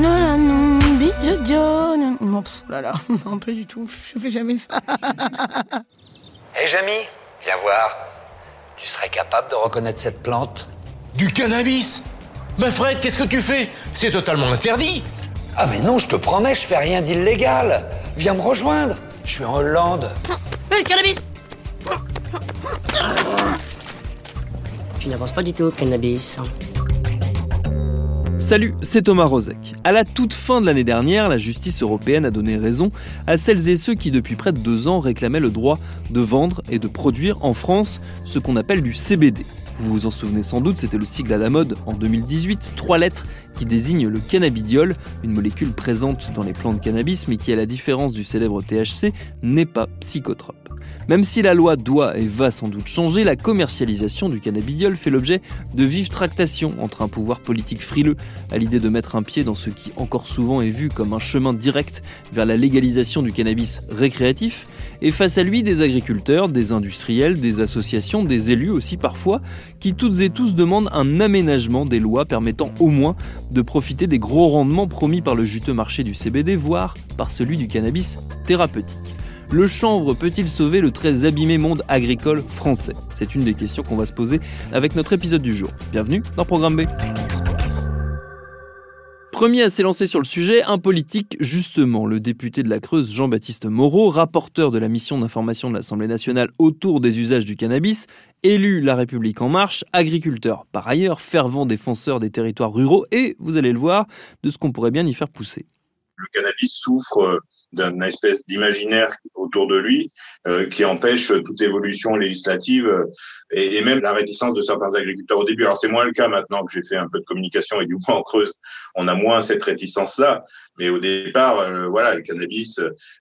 Non, non, non, bisous, John. Non, pff, là, là, non, pas du tout. Je fais jamais ça. Hé Jamy, viens voir. Tu serais capable de reconnaître cette plante? Du cannabis? Ben Fred, qu'est-ce que tu fais? C'est totalement interdit Ah mais non, je te promets, je fais rien d'illégal. Viens me rejoindre. Je suis en Hollande. Hé, cannabis Tu n'avances pas du tout, cannabis. Salut, c'est Thomas Rozek. À la toute fin de l'année dernière, la justice européenne a donné raison à celles et ceux qui, depuis près de deux ans, réclamaient le droit de vendre et de produire en France ce qu'on appelle du CBD. Vous vous en souvenez sans doute, c'était le sigle à la mode en 2018, trois lettres qui désignent le cannabidiol, une molécule présente dans les plantes de cannabis mais qui, à la différence du célèbre THC, n'est pas psychotrope. Même si la loi doit et va sans doute changer, la commercialisation du cannabidiol fait l'objet de vives tractations entre un pouvoir politique frileux à l'idée de mettre un pied dans ce qui encore souvent est vu comme un chemin direct vers la légalisation du cannabis récréatif, et face à lui des agriculteurs, des industriels, des associations, des élus aussi parfois, qui toutes et tous demandent un aménagement des lois permettant au moins de profiter des gros rendements promis par le juteux marché du CBD, voire par celui du cannabis thérapeutique. Le chanvre peut-il sauver le très abîmé monde agricole français? C'est une des questions qu'on va se poser avec notre épisode du jour. Bienvenue dans Programme B. Premier à s'élancer sur le sujet, un politique justement, le député de la Creuse Jean-Baptiste Moreau, rapporteur de la mission d'information de l'Assemblée nationale autour des usages du cannabis, élu La République en marche, agriculteur par ailleurs, fervent défenseur des territoires ruraux et, vous allez le voir, de ce qu'on pourrait bien y faire pousser. Le cannabis souffre d'une espèce d'imaginaire autour de lui euh, qui empêche toute évolution législative euh, et, même la réticence de certains agriculteurs au début. Alors c'est moins le cas maintenant que j'ai fait un peu de communication et du moins en Creuse, on a moins cette réticence-là. Mais au départ, euh, voilà, le cannabis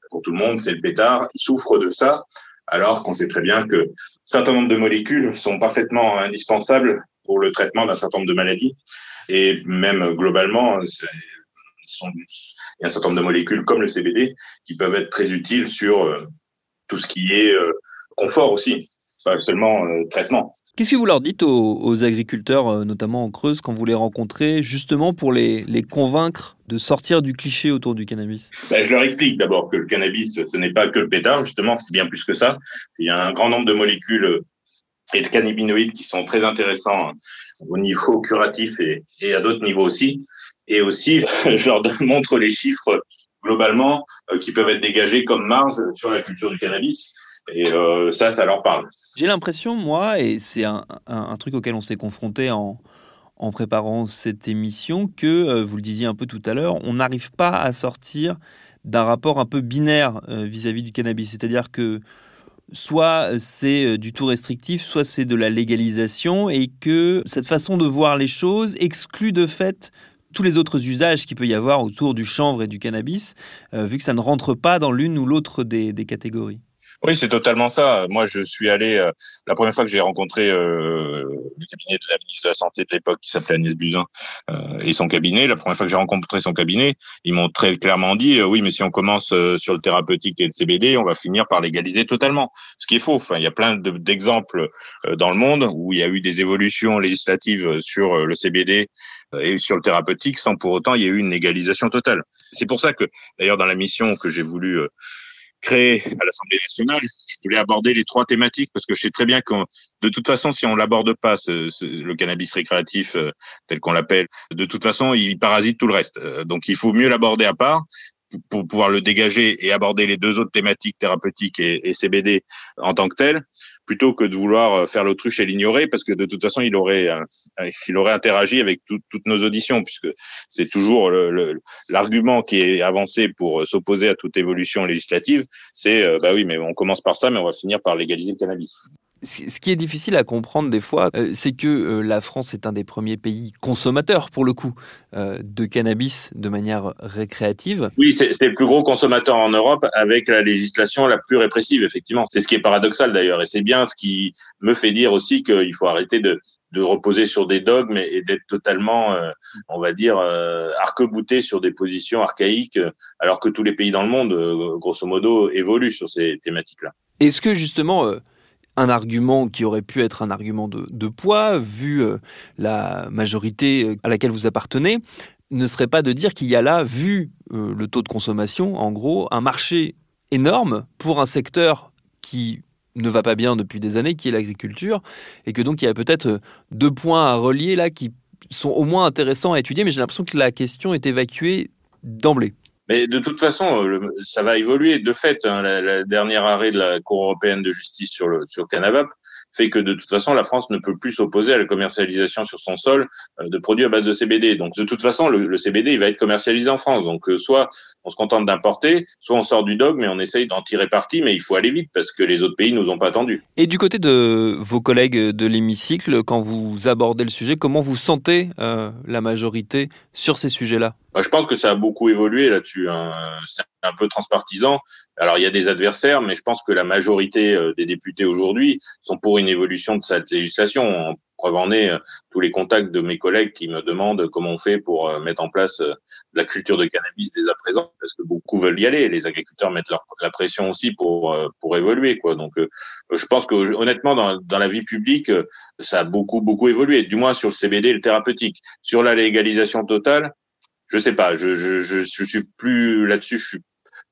pour tout le monde, c'est le pétard. Il souffre de ça, alors qu'on sait très bien que un certain nombre de molécules sont parfaitement indispensables pour le traitement d'un certain nombre de maladies et même globalement sont, il y a un certain nombre de molécules comme le CBD qui peuvent être très utiles sur euh, tout ce qui est euh, confort aussi, pas seulement euh, traitement. Qu'est-ce que vous leur dites aux, aux agriculteurs, notamment en Creuse, quand vous les rencontrez, justement pour les, les convaincre de sortir du cliché autour du cannabis? Ben, Je leur explique d'abord que le cannabis, ce n'est pas que le pétard, justement, c'est bien plus que ça. Il y a un grand nombre de molécules et de cannabinoïdes qui sont très intéressants au niveau curatif et, et à d'autres niveaux aussi. Et aussi, je leur montre les chiffres globalement euh, qui peuvent être dégagés comme marge sur la culture du cannabis. Et euh, ça, ça leur parle. J'ai l'impression, moi, et c'est un, truc auquel on s'est confronté en, préparant cette émission, que, euh, vous le disiez un peu tout à l'heure, on n'arrive pas à sortir d'un rapport un peu binaire vis-à-vis -vis du cannabis. C'est-à-dire que soit c'est du tout restrictif, soit c'est de la légalisation, et que cette façon de voir les choses exclut de fait tous les autres usages qu'il peut y avoir autour du chanvre et du cannabis, euh, vu que ça ne rentre pas dans l'une ou l'autre des, des, catégories. Oui, c'est totalement ça. Moi, je suis allé euh, la première fois que j'ai rencontré euh, le cabinet de la ministre de la Santé de l'époque, qui s'appelait Agnès Buzyn, euh, et son cabinet. La première fois que j'ai rencontré son cabinet, ils m'ont très clairement dit oui, mais si on commence sur le thérapeutique et le CBD, on va finir par légaliser totalement. Ce qui est faux. Enfin, il y a plein d'exemples dans le monde où il y a eu des évolutions législatives sur le CBD et sur le thérapeutique sans pour autant y ait eu une légalisation totale. C'est pour ça que d'ailleurs dans la mission que j'ai voulu créer à l'Assemblée nationale, je voulais aborder les trois thématiques parce que je sais très bien que de toute façon, si on l'aborde pas, ce, ce, le cannabis récréatif euh, tel qu'on l'appelle, de toute façon, il parasite tout le reste. Euh, donc, il faut mieux l'aborder à part pour, pour, pouvoir le dégager et aborder les deux autres thématiques thérapeutiques et, et CBD en tant que telles plutôt que de vouloir faire l'autruche et l'ignorer, parce que de toute façon, il aurait, euh, il aurait interagi avec tout, toutes nos auditions, puisque c'est toujours l'argument qui est avancé pour s'opposer à toute évolution législative, c'est, euh, bah oui, mais on commence par ça, mais on va finir par légaliser le cannabis. Ce qui est difficile à comprendre des fois, euh, c'est que euh, la France est un des premiers pays consommateurs, pour le coup, euh, de cannabis de manière récréative. Oui, c'est le plus gros consommateur en Europe avec la législation la plus répressive, effectivement. C'est ce qui est paradoxal d'ailleurs. Et c'est bien ce qui me fait dire aussi qu'il faut arrêter de, de reposer sur des dogmes et d'être totalement, on va dire, euh, arc-bouté sur des positions archaïques, alors que tous les pays dans le monde, grosso modo, évoluent sur ces thématiques-là. Est-ce que justement un argument qui aurait pu être un argument de, poids, vu euh, la majorité euh, à laquelle vous appartenez, ne serait pas de dire qu'il y a là, vu euh, le taux de consommation, en gros, un marché énorme pour un secteur qui ne va pas bien depuis des années, qui est l'agriculture, et que donc il y a peut-être deux points à relier là qui sont au moins intéressants à étudier, mais j'ai l'impression que la question est évacuée d'emblée. Mais de toute façon, euh, ça va évoluer. De fait, hein, la, dernière arrêt de la Cour européenne de justice sur le sur Canavap fait que de toute façon, la France ne peut plus s'opposer à la commercialisation sur son sol euh, de produits à base de CBD. Donc, de toute façon, le, CBD, il va être commercialisé en France. Donc, euh, soit on se contente d'importer, soit on sort du dogme et on essaye d'en tirer parti, mais il faut aller vite parce que les autres pays nous ont pas attendus. Et du côté de vos collègues de l'hémicycle, quand vous abordez le sujet, comment vous sentez la majorité sur ces sujets-là? Je pense que ça a beaucoup évolué là-dessus. Hein. C'est un peu transpartisan. Alors il y a des adversaires, mais je pense que la majorité euh, des députés aujourd'hui sont pour une évolution de cette législation. En preuve en est euh, tous les contacts de mes collègues qui me demandent comment on fait pour euh, mettre en place la culture de cannabis dès à présent, parce que beaucoup veulent y aller. Les agriculteurs mettent la pression aussi pour pour évoluer, quoi. Donc je pense que honnêtement dans, dans la vie publique, ça a beaucoup beaucoup évolué. Du moins sur le CBD, le thérapeutique, sur la légalisation totale je sais pas, je, je, je, je suis plus là-dessus, je suis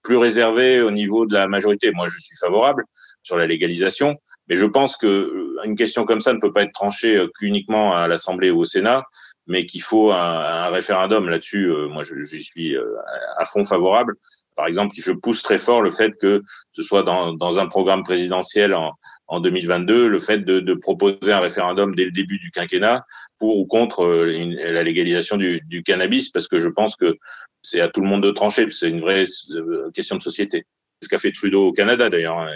plus réservé au niveau de la majorité. Moi, je suis favorable sur la légalisation, mais je pense que euh, une question comme ça ne peut pas être tranchée euh, qu'uniquement à l'Assemblée ou au Sénat, mais qu'il faut un, référendum là-dessus. Euh, moi, j'y suis à fond favorable. Par exemple, je pousse très fort le fait que ce soit dans, dans un programme présidentiel en, en 2022, le fait de, proposer un référendum dès le début du quinquennat pour ou contre euh, la légalisation du, cannabis, parce que je pense que c'est à tout le monde de trancher, c'est une vraie euh, question de société. Ce qu'a fait Trudeau au Canada d'ailleurs, hein.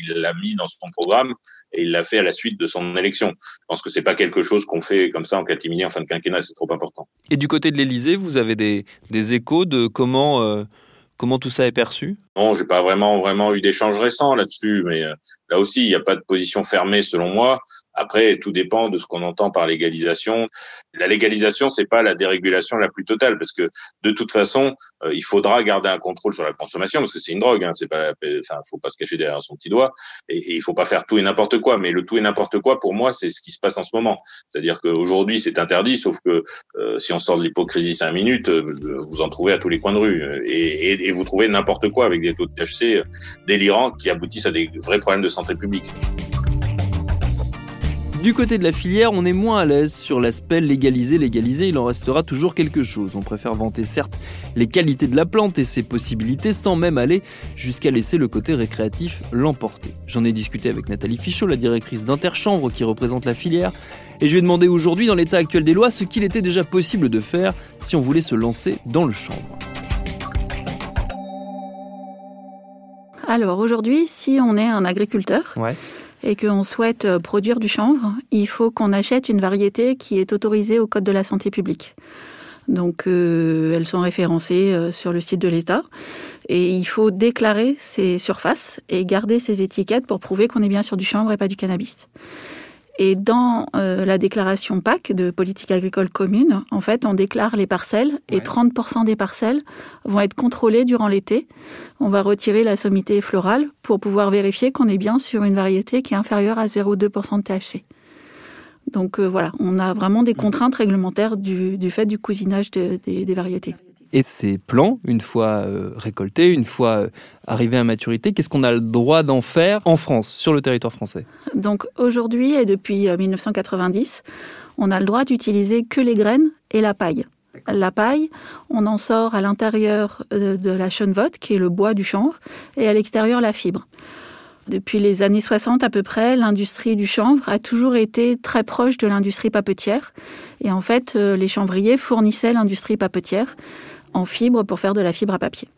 il l'a mis dans son programme et il l'a fait à la suite de son élection. Je pense que c'est pas quelque chose qu'on fait comme ça en catimini en fin de quinquennat, c'est trop important. Et du côté de l'Élysée, vous avez des, des échos de comment euh, Comment tout ça est perçu? Non, j'ai pas vraiment vraiment eu d'échanges récents là-dessus, mais euh, là aussi, il n'y a pas de position fermée selon moi. Après, tout dépend de ce qu'on entend par légalisation. La légalisation, c'est pas la dérégulation la plus totale, parce que de toute façon, euh, il faudra garder un contrôle sur la consommation, parce que c'est une drogue. Hein, c'est pas, enfin, faut pas se cacher derrière son petit doigt, et, il faut pas faire tout et n'importe quoi. Mais le tout et n'importe quoi, pour moi, c'est ce qui se passe en ce moment. C'est-à-dire qu'aujourd'hui, c'est interdit, sauf que euh, si on sort de l'hypocrisie cinq minutes, euh, vous en trouvez à tous les coins de rue, et, et, et vous trouvez n'importe quoi avec des taux de THC délirants qui aboutissent à des vrais problèmes de santé publique. Du côté de la filière, on est moins à l'aise sur l'aspect légalisé, légalisé, il en restera toujours quelque chose. On préfère vanter certes les qualités de la plante et ses possibilités sans même aller jusqu'à laisser le côté récréatif l'emporter. J'en ai discuté avec Nathalie Fichot, la directrice d'Interchambre qui représente la filière, et je lui ai demandé aujourd'hui, dans l'état actuel des lois, ce qu'il était déjà possible de faire si on voulait se lancer dans le chanvre. Alors aujourd'hui, si on est un agriculteur, ouais et qu'on souhaite euh, produire du chanvre, il faut qu'on achète une variété qui est autorisée au Code de la santé publique. Donc euh, elles sont référencées euh, sur le site de l'État et il faut déclarer ces surfaces et garder ces étiquettes pour prouver qu'on est bien sur du chanvre et pas du cannabis. Et dans euh, la déclaration PAC de politique agricole commune, en fait, on déclare les parcelles et 30% des parcelles vont être contrôlées durant l'été. On va retirer la sommité florale pour pouvoir vérifier qu'on est bien sur une variété qui est inférieure à 0,2% de THC. Donc euh, voilà, on a vraiment des contraintes réglementaires du, du fait du cousinage de, des, des variétés. Et ces plants, une fois euh, récoltés, une fois euh, arrivés à maturité, qu'est-ce qu'on a le droit d'en faire en France, sur le territoire français? Donc aujourd'hui et depuis 1990, euh, on a le droit d'utiliser que les graines et la paille. La paille, on en sort à l'intérieur de la chenevotte, qui est le bois du chanvre, et à l'extérieur la fibre. Depuis les années 60 à peu près, l'industrie du chanvre a toujours été très proche de l'industrie papetière. Et en fait, les chanvriers fournissaient l'industrie papetière en fibre pour faire de la fibre à papier.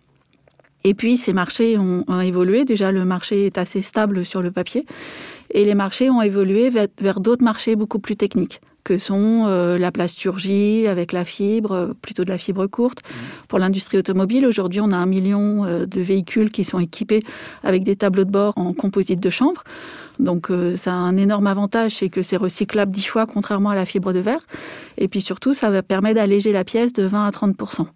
Et puis ces marchés ont, ont, évolué. Déjà, le marché est assez stable sur le papier. Et les marchés ont évolué vers, vers d'autres marchés beaucoup plus techniques que sont euh, la plasturgie avec la fibre, euh, plutôt de la fibre courte. Pour l'industrie automobile, aujourd'hui, on a un million euh, de véhicules qui sont équipés avec des tableaux de bord en composite de chanvre. Donc euh, ça a un énorme avantage, c'est que c'est recyclable dix fois contrairement à la fibre de verre. Et puis surtout, ça va permettre d'alléger la pièce de 20 à 30%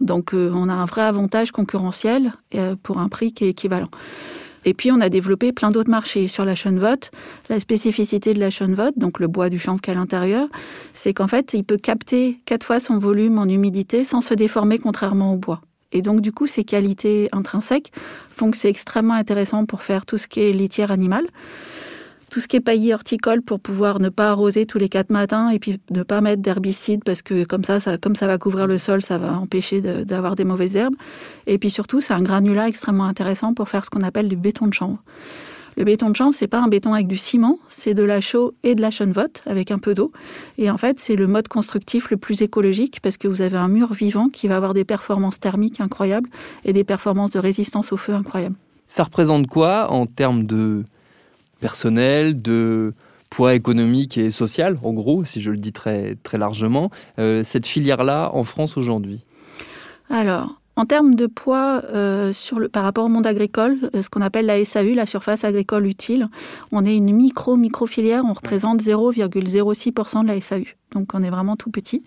Donc euh, on a un vrai avantage concurrentiel euh, pour un prix qui est équivalent. Et puis, on a développé plein d'autres marchés sur la vote. La spécificité de la vote, donc le bois du chanvre qu'il y a à l'intérieur, c'est qu'en fait, il peut capter quatre fois son volume en humidité sans se déformer contrairement au bois. Et donc, du coup, ces qualités intrinsèques font que c'est extrêmement intéressant pour faire tout ce qui est litière animale. Tout ce qui est paillis horticole pour pouvoir ne pas arroser tous les quatre matins et puis ne pas mettre d'herbicide parce que comme ça, comme ça va couvrir le sol, ça va empêcher d'avoir des mauvaises herbes. Et puis surtout, c'est un granulat extrêmement intéressant pour faire ce qu'on appelle du béton de chanvre. Le béton de chanvre, c'est pas un béton avec du ciment, c'est de la chaux et de la chenevotte avec un peu d'eau. Et en fait, c'est le mode constructif le plus écologique parce que vous avez un mur vivant qui va avoir des performances thermiques incroyables et des performances de résistance au feu incroyables. Ça représente quoi en termes de personnel, de poids économique et social, en gros, si je le dis très, très largement, euh, cette filière-là en France aujourd'hui? Alors, en termes de poids euh, sur le, par rapport au monde agricole, euh, ce qu'on appelle la SAU, la surface agricole utile, on est une micro-micro-filière, on représente 0,06% de la SAU. Donc on est vraiment tout petit.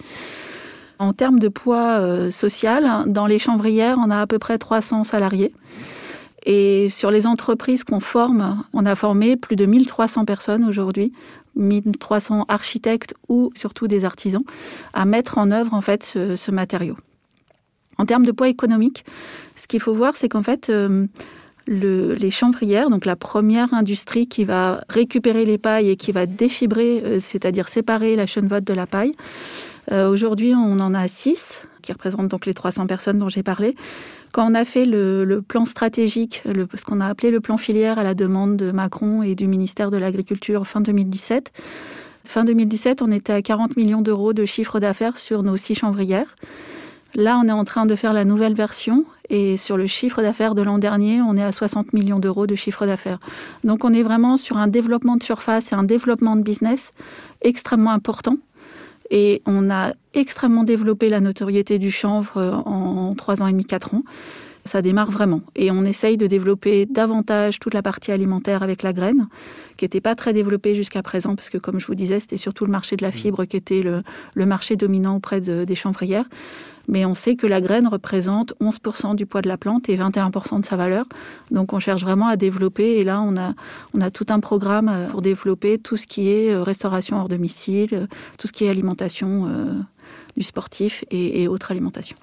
En termes de poids euh, social, dans les chanvrières, on a à peu près 300 salariés. Et sur les entreprises qu'on forme, on a formé plus de 1300 personnes aujourd'hui, 1300 architectes ou surtout des artisans, à mettre en œuvre en fait ce, ce matériau. En termes de poids économique, ce qu'il faut voir, c'est qu'en fait, euh, le, les chanvrières, donc la première industrie qui va récupérer les pailles et qui va défibrer, euh, c'est-à-dire séparer la chenevotte de la paille, euh, aujourd'hui on en a six qui représentent donc les 300 personnes dont j'ai parlé. Quand on a fait le, plan stratégique, ce qu'on a appelé le plan filière à la demande de Macron et du ministère de l'Agriculture fin 2017, fin 2017, on était à 40 millions d'euros de chiffre d'affaires sur nos six chanvrières. Là, on est en train de faire la nouvelle version et sur le chiffre d'affaires de l'an dernier, on est à 60 millions d'euros de chiffre d'affaires. Donc on est vraiment sur un développement de surface et un développement de business extrêmement important. Et on a extrêmement développé la notoriété du chanvre en trois ans et demi, quatre ans. Ça démarre vraiment. Et on essaye de développer davantage toute la partie alimentaire avec la graine, qui n'était pas très développée jusqu'à présent, parce que comme je vous disais, c'était surtout le marché de la fibre qui était le, le marché dominant auprès de, des chanvrières. Mais on sait que la graine représente 11% du poids de la plante et 21% de sa valeur. Donc on cherche vraiment à développer. Et là, on a, on a tout un programme pour développer tout ce qui est restauration hors domicile, tout ce qui est alimentation euh, du sportif et, et autres alimentations.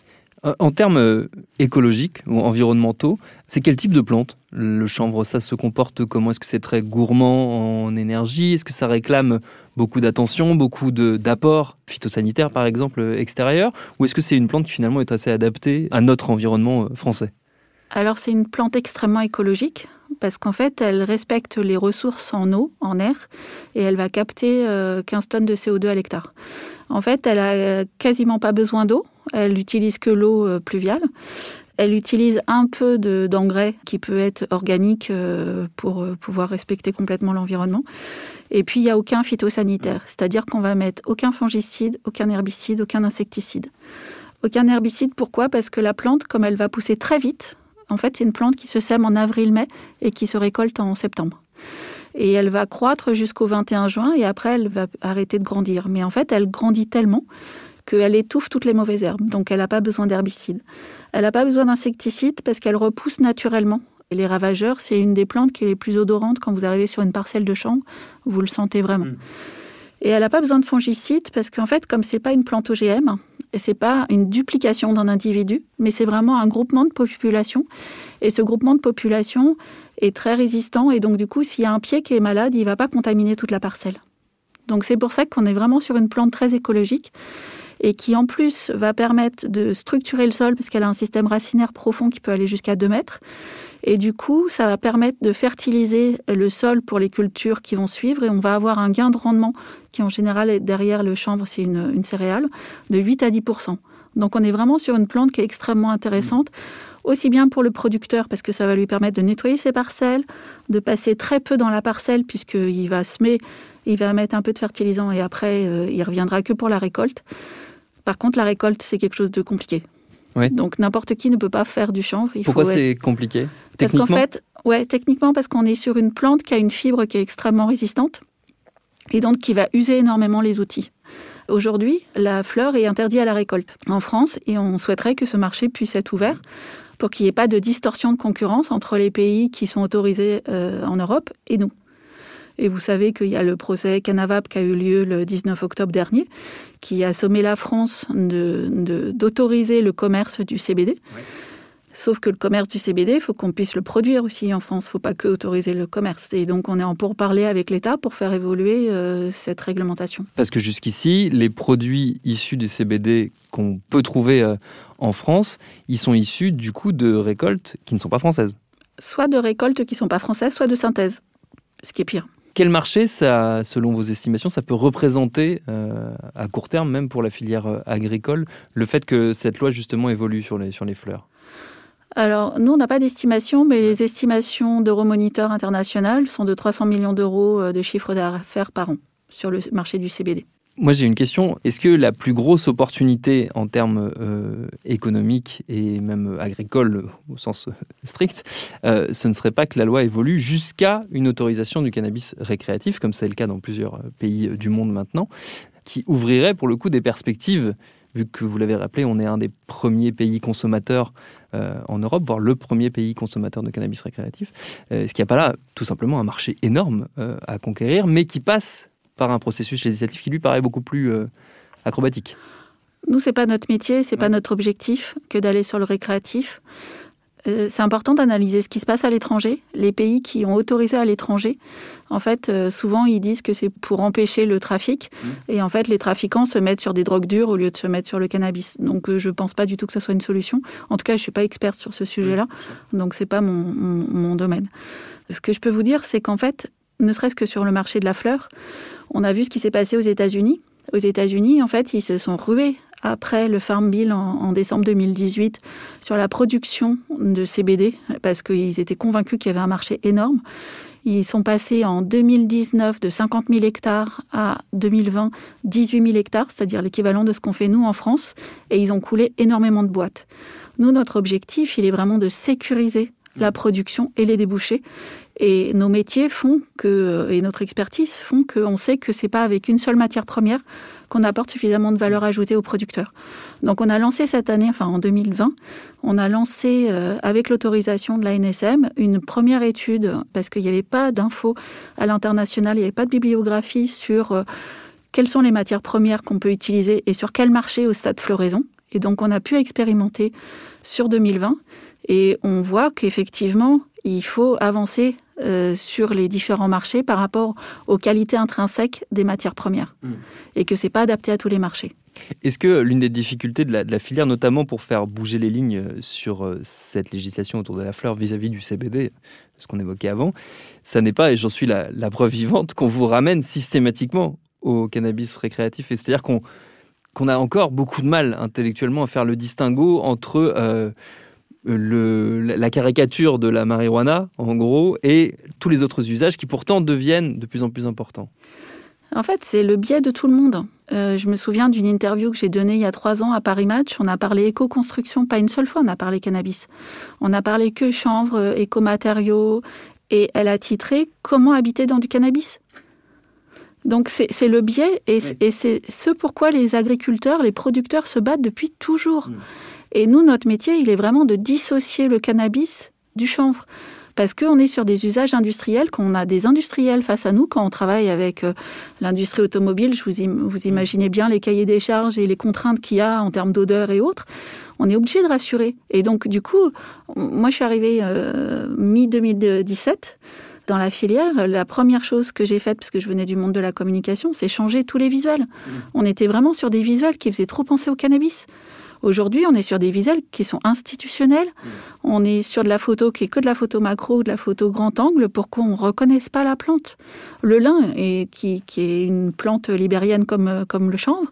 En termes écologiques ou environnementaux, c'est quel type de plante Le chanvre, ça se comporte comment? Est-ce que c'est très gourmand en énergie? Est-ce que ça réclame beaucoup d'attention, beaucoup d'apports phytosanitaires par exemple extérieurs Ou est-ce que c'est une plante qui finalement est assez adaptée à notre environnement français? Alors c'est une plante extrêmement écologique parce qu'en fait elle respecte les ressources en eau, en air, et elle va capter 15 tonnes de CO2 à l'hectare. En fait elle a quasiment pas besoin d'eau, elle utilise que l'eau pluviale. Elle utilise un peu d'engrais qui peut être organique pour pouvoir respecter complètement l'environnement. Et puis il n'y a aucun phytosanitaire, c'est-à-dire qu'on va mettre aucun fongicide, aucun herbicide, aucun insecticide. Aucun herbicide, pourquoi? Parce que la plante, comme elle va pousser très vite, en fait, c'est une plante qui se sème en avril-mai et qui se récolte en septembre. Et elle va croître jusqu'au 21 juin et après, elle va arrêter de grandir. Mais en fait, elle grandit tellement qu'elle étouffe toutes les mauvaises herbes. Donc, elle n'a pas besoin d'herbicides. Elle n'a pas besoin d'insecticides parce qu'elle repousse naturellement. Et les ravageurs, c'est une des plantes qui est les plus odorantes. Quand vous arrivez sur une parcelle de chambre, vous le sentez vraiment. Mmh. Et elle n'a pas besoin de fongicides parce qu'en fait, comme c'est pas une plante OGM, et c'est pas une duplication d'un individu, mais c'est vraiment un groupement de population. Et ce groupement de population est très résistant. Et donc, du coup, s'il y a un pied qui est malade, il va pas contaminer toute la parcelle. Donc, c'est pour ça qu'on est vraiment sur une plante très écologique et qui, en plus, va permettre de structurer le sol parce qu'elle a un système racinaire profond qui peut aller jusqu'à 2 mètres. Et du coup, ça va permettre de fertiliser le sol pour les cultures qui vont suivre et on va avoir un gain de rendement qui en général est derrière le chanvre, c'est une, céréale, de 8 à 10% Donc on est vraiment sur une plante qui est extrêmement intéressante. aussi bien pour le producteur parce que ça va lui permettre de nettoyer ses parcelles, de passer très peu dans la parcelle puisqu'il va semer, il va mettre un peu de fertilisant et après euh, il reviendra que pour la récolte. Par contre, la récolte, c'est quelque chose de compliqué. Donc n'importe qui ne peut pas faire du chanvre. Il Pourquoi faut être- c'est compliqué Parce qu'en Techniquement fait, ouais, techniquement, parce qu'on est sur une plante qui a une fibre qui est extrêmement résistante et donc qui va user énormément les outils. Aujourd'hui, la fleur est interdite à la récolte en France et on souhaiterait que ce marché puisse être ouvert pour qu'il n'y ait pas de distorsion de concurrence entre les pays qui sont autorisés euh, en Europe et nous. Et vous savez qu'il y a le procès Canavap qui a eu lieu le 19 octobre dernier, qui a sommé la France de- de- d'autoriser le commerce du CBD. Sauf que le commerce du CBD, il faut qu'on puisse le produire aussi en France. Il ne faut pas que autoriser le commerce. Et donc, on est en pourparlers avec l'État pour faire évoluer euh, cette réglementation. Parce que jusqu'ici, les produits issus du CBD qu'on peut trouver euh, en France, ils sont issus du coup de récoltes qui ne sont pas françaises. Soit de récoltes qui ne sont pas françaises, soit de synthèse. Ce qui est pire. Quel marché, ça, selon vos estimations, ça peut représenter euh, à court terme, même pour la filière euh, agricole, le fait que cette loi justement évolue sur les, sur les fleurs? Alors, nous, on n'a pas d'estimation, mais les estimations d'Euromonitor International sont de 300 millions d'euros euh, de chiffre d'affaires par an sur le marché du CBD. Moi, j'ai une question. Est-ce que la plus grosse opportunité en termes euh, économiques et même agricoles au sens euh, strict, euh, ce ne serait pas que la loi évolue jusqu'à une autorisation du cannabis récréatif, comme c'est le cas dans plusieurs pays du monde maintenant, qui ouvrirait pour le coup des perspectives, vu que vous l'avez rappelé, on est un des premiers pays consommateurs en Europe, voire le premier pays consommateur de cannabis récréatif. Euh, Est-ce qu'il n'y a pas là tout simplement un marché énorme à conquérir, mais qui passe par un processus législatif qui lui paraît beaucoup plus euh, acrobatique. Nous, c'est pas notre métier, c'est pas notre objectif que d'aller sur le récréatif. Euh, c'est important d'analyser ce qui se passe à l'étranger. Les pays qui ont autorisé à l'étranger, en fait, euh, souvent ils disent que c'est pour empêcher le trafic. Et en fait, les trafiquants se mettent sur des drogues dures au lieu de se mettre sur le cannabis. Donc, euh, je pense pas du tout que ce soit une solution. En tout cas, je suis pas experte sur ce sujet-là, donc c'est pas mon, mon- mon domaine. Ce que je peux vous dire, c'est qu'en fait, ne serait-ce que sur le marché de la fleur, on a vu ce qui s'est passé aux États-Unis. Aux États-Unis, en fait, ils se sont rués après le Farm Bill en, en décembre 2018 sur la production de CBD parce qu'ils étaient convaincus qu'il y avait un marché énorme. Ils sont passés en 2019 de 50 000 hectares à 2020 18 000 hectares, c'est-à-dire l'équivalent de ce qu'on fait nous en France, et ils ont coulé énormément de boîtes. Nous, notre objectif, il est vraiment de sécuriser la production et les débouchés. Et nos métiers font que, et notre expertise font qu'on sait que c'est pas avec une seule matière première qu'on apporte suffisamment de valeur ajoutée aux producteurs. Donc on a lancé cette année, enfin en 2020, on a lancé euh, avec l'autorisation de la NSM une première étude parce qu'il n'y avait pas d'infos à l'international, il n'y avait pas de bibliographie sur euh, quelles sont les matières premières qu'on peut utiliser et sur quel marché au stade floraison. Et donc on a pu expérimenter sur 2020 et on voit qu'effectivement il faut avancer euh, sur les différents marchés par rapport aux qualités intrinsèques des matières premières et que c'est pas adapté à tous les marchés. Est-ce que l'une des difficultés de la, de la filière, notamment pour faire bouger les lignes sur euh, cette législation autour de la fleur vis-à-vis du CBD, ce qu'on évoquait avant, ça n'est pas, et j'en suis la, la preuve vivante, qu'on vous ramène systématiquement au cannabis récréatif? Et C'est-à-dire qu'on qu'on a encore beaucoup de mal intellectuellement à faire le distinguo entre euh, la caricature de la marijuana, en gros, et tous les autres usages qui pourtant deviennent de plus en plus importants. En fait, c'est le biais de tout le monde. Euh, je me souviens d'une interview que j'ai donnée il y a trois ans à Paris Match. On a parlé éco-construction, pas une seule fois, on a parlé cannabis. On a parlé que chanvre, éco-matériaux, et elle a titré Comment habiter dans du cannabis? Donc c'est le biais et, Oui. et c'est ce pourquoi les agriculteurs, les producteurs se battent depuis toujours. Et nous, notre métier, il est vraiment de dissocier le cannabis du chanvre. Parce qu'on est sur des usages industriels, qu'on a des industriels face à nous quand on travaille avec euh, l'industrie automobile. Je vous, im- vous imaginez bien les cahiers des charges et les contraintes qu'il y a en termes d'odeur et autres. On est obligé de rassurer. Et donc, du coup, moi, je suis arrivée euh, mi-2017 dans la filière. La première chose que j'ai faite, parce que je venais du monde de la communication, c'est changer tous les visuels. On était vraiment sur des visuels qui faisaient trop penser au cannabis. Aujourd'hui, on est sur des visuels qui sont institutionnels. On est sur de la photo qui est que de la photo macro ou de la photo grand angle pour qu'on ne reconnaisse pas la plante? Le lin, est, qui, qui est une plante libérienne comme, euh, comme le chanvre,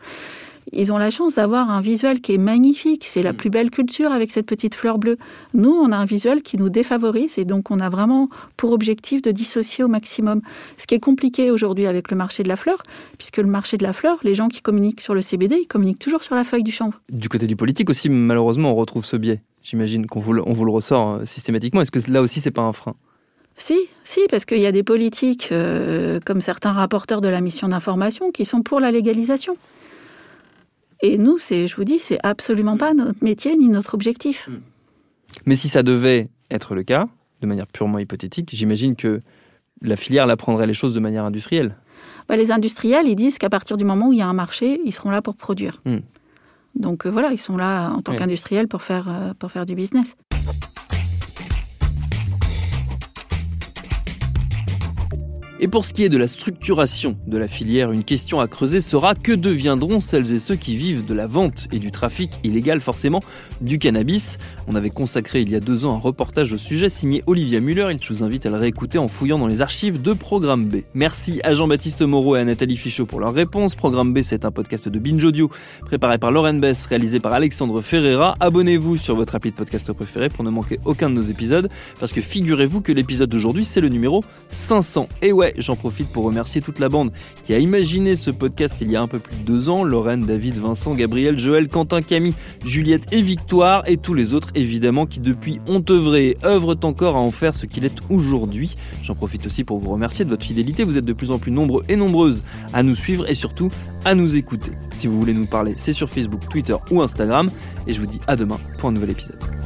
Ils ont la chance d'avoir un visuel qui est magnifique. C'est la plus belle culture avec cette petite fleur bleue. Nous, on a un visuel qui nous défavorise et donc on a vraiment pour objectif de dissocier au maximum. Ce qui est compliqué aujourd'hui avec le marché de la fleur, puisque le marché de la fleur, les gens qui communiquent sur le CBD, ils communiquent toujours sur la feuille du chanvre. Du côté du politique aussi, malheureusement, on retrouve ce biais. J'imagine qu'on vous, le- on vous le ressort euh, systématiquement. Est-ce que là aussi, c'est pas un frein? Si, si, parce qu'il y a des politiques, euh, comme certains rapporteurs de la mission d'information, qui sont pour la légalisation. Et nous, c'est, je vous dis, c'est absolument pas notre métier ni notre objectif. Mais si ça devait être le cas, de manière purement hypothétique, j'imagine que la filière la prendrait les choses de manière industrielle. Bah, les industriels, ils disent qu'à partir du moment où il y a un marché, ils seront là pour produire. Hmm. Donc euh, voilà, ils sont là en tant Ouais. qu'industriels pour faire, euh, pour faire du business. Et pour ce qui est de la structuration de la filière, une question à creuser sera que deviendront celles et ceux qui vivent de la vente et du trafic illégal forcément du cannabis? On avait consacré il y a deux ans un reportage au sujet signé Olivia Muller, je vous invite à le réécouter en fouillant dans les archives de Programme B. Merci à Jean-Baptiste Moreau et à Nathalie Fichot pour leur réponse. Programme B c'est un podcast de Binge Audio préparé par Lauren Bess, réalisé par Alexandre Ferreira. Abonnez-vous sur votre appli de podcast préféré pour ne manquer aucun de nos épisodes parce que figurez-vous que l'épisode d'aujourd'hui c'est le numéro 500. Et j'en profite pour remercier toute la bande qui a imaginé ce podcast il y a un peu plus de deux ans. Lorraine, David, Vincent, Gabriel, Joël, Quentin, Camille, Juliette et Victoire et tous les autres évidemment qui depuis ont œuvré et œuvrent encore à en faire ce qu'il est aujourd'hui. J'en profite aussi pour vous remercier de votre fidélité. Vous êtes de plus en plus nombreux et nombreuses à nous suivre et surtout à nous écouter. Si vous voulez nous parler, c'est sur Facebook, Twitter ou Instagram. Et je vous dis à demain pour un nouvel épisode.